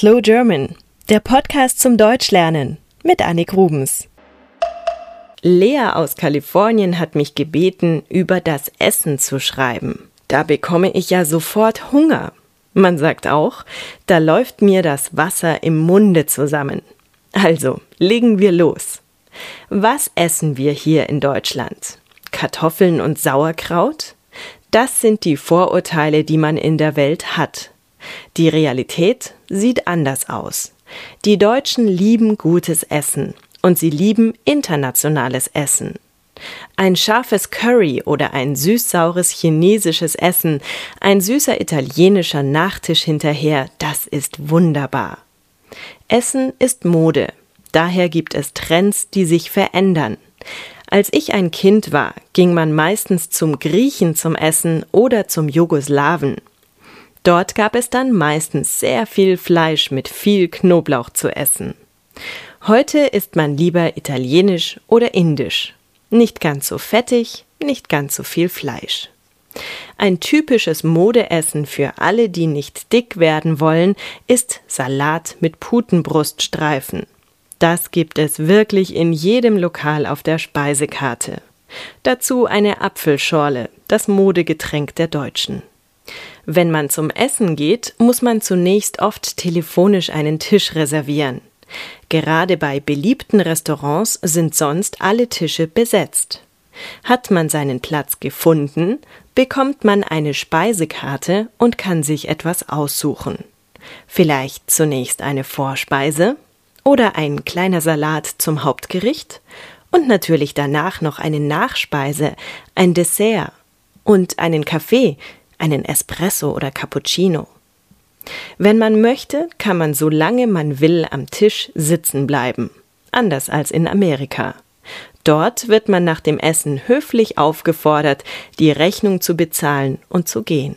Slow German, der Podcast zum Deutschlernen mit Annik Rubens. Lea aus Kalifornien hat mich gebeten, über das Essen zu schreiben. Da bekomme ich ja sofort Hunger. Man sagt auch, da läuft mir das Wasser im Munde zusammen. Also, legen wir los. Was essen wir hier in Deutschland? Kartoffeln und Sauerkraut? Das sind die Vorurteile, die man in der Welt hat. Die Realität sieht anders aus. Die Deutschen lieben gutes Essen und sie lieben internationales Essen. Ein scharfes Curry oder ein süß-saures chinesisches Essen, ein süßer italienischer Nachtisch hinterher, das ist wunderbar. Essen ist Mode. Daher gibt es Trends, die sich verändern. Als ich ein Kind war, ging man meistens zum Griechen zum Essen oder zum Jugoslawen. Dort gab es dann meistens sehr viel Fleisch mit viel Knoblauch zu essen. Heute isst man lieber italienisch oder indisch. Nicht ganz so fettig, nicht ganz so viel Fleisch. Ein typisches Modeessen für alle, die nicht dick werden wollen, ist Salat mit Putenbruststreifen. Das gibt es wirklich in jedem Lokal auf der Speisekarte. Dazu eine Apfelschorle, das Modegetränk der Deutschen. Wenn man zum Essen geht, muss man zunächst oft telefonisch einen Tisch reservieren. Gerade bei beliebten Restaurants sind sonst alle Tische besetzt. Hat man seinen Platz gefunden, bekommt man eine Speisekarte und kann sich etwas aussuchen. Vielleicht zunächst eine Vorspeise oder ein kleiner Salat zum Hauptgericht und natürlich danach noch eine Nachspeise, ein Dessert und einen Kaffee, einen Espresso oder Cappuccino. Wenn man möchte, kann man so lange man will am Tisch sitzen bleiben. Anders als in Amerika. Dort wird man nach dem Essen höflich aufgefordert, die Rechnung zu bezahlen und zu gehen.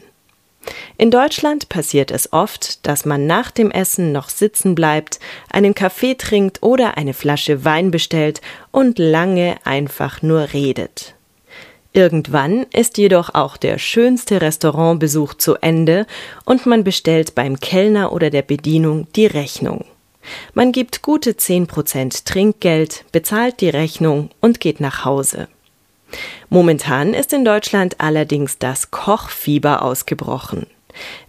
In Deutschland passiert es oft, dass man nach dem Essen noch sitzen bleibt, einen Kaffee trinkt oder eine Flasche Wein bestellt und lange einfach nur redet. Irgendwann ist jedoch auch der schönste Restaurantbesuch zu Ende und man bestellt beim Kellner oder der Bedienung die Rechnung. Man gibt gute zehn Prozent Trinkgeld, bezahlt die Rechnung und geht nach Hause. Momentan ist in Deutschland allerdings das Kochfieber ausgebrochen.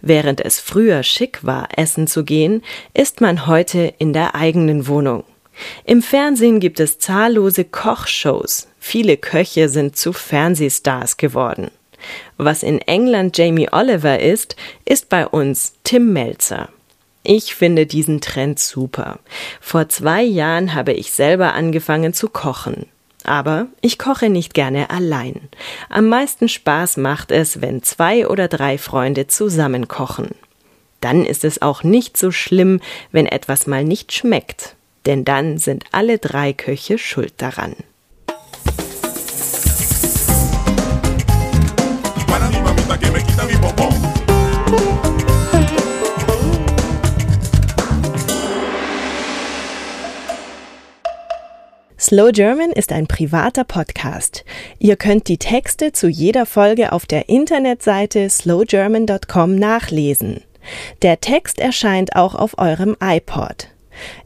Während es früher schick war, essen zu gehen, ist man heute in der eigenen Wohnung. Im Fernsehen gibt es zahllose Kochshows. Viele Köche sind zu Fernsehstars geworden. Was in England Jamie Oliver ist, ist bei uns Tim Melzer. Ich finde diesen Trend super. Vor zwei Jahren habe ich selber angefangen zu kochen. Aber ich koche nicht gerne allein. Am meisten Spaß macht es, wenn zwei oder drei Freunde zusammen kochen. Dann ist es auch nicht so schlimm, wenn etwas mal nicht schmeckt denn dann sind alle drei Köche schuld daran. Slow German ist ein privater Podcast. Ihr könnt die Texte zu jeder Folge auf der Internetseite slowgerman.com nachlesen. Der Text erscheint auch auf eurem iPod.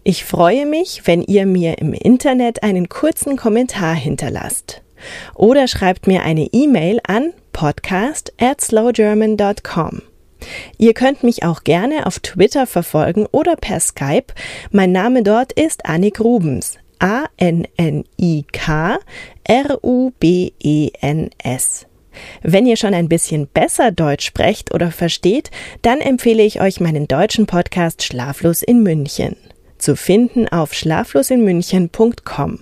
Ich freue mich, wenn ihr mir im Internet einen kurzen Kommentar hinterlasst. Oder schreibt mir eine E-Mail an podcast at slowgerman.com. Ihr könnt mich auch gerne auf Twitter verfolgen oder per Skype. Mein Name dort ist Annik Rubens. A-N-N-I-K R-U-B-E-N-S. Wenn ihr schon ein bisschen besser Deutsch sprecht oder versteht, dann empfehle ich euch meinen deutschen Podcast Schlaflos in München zu finden auf schlaflosinmünchen.com.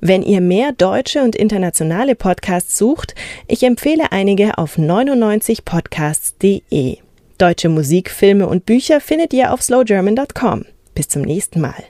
Wenn ihr mehr deutsche und internationale Podcasts sucht, ich empfehle einige auf 99podcasts.de. Deutsche Musik, Filme und Bücher findet ihr auf slowgerman.com. Bis zum nächsten Mal.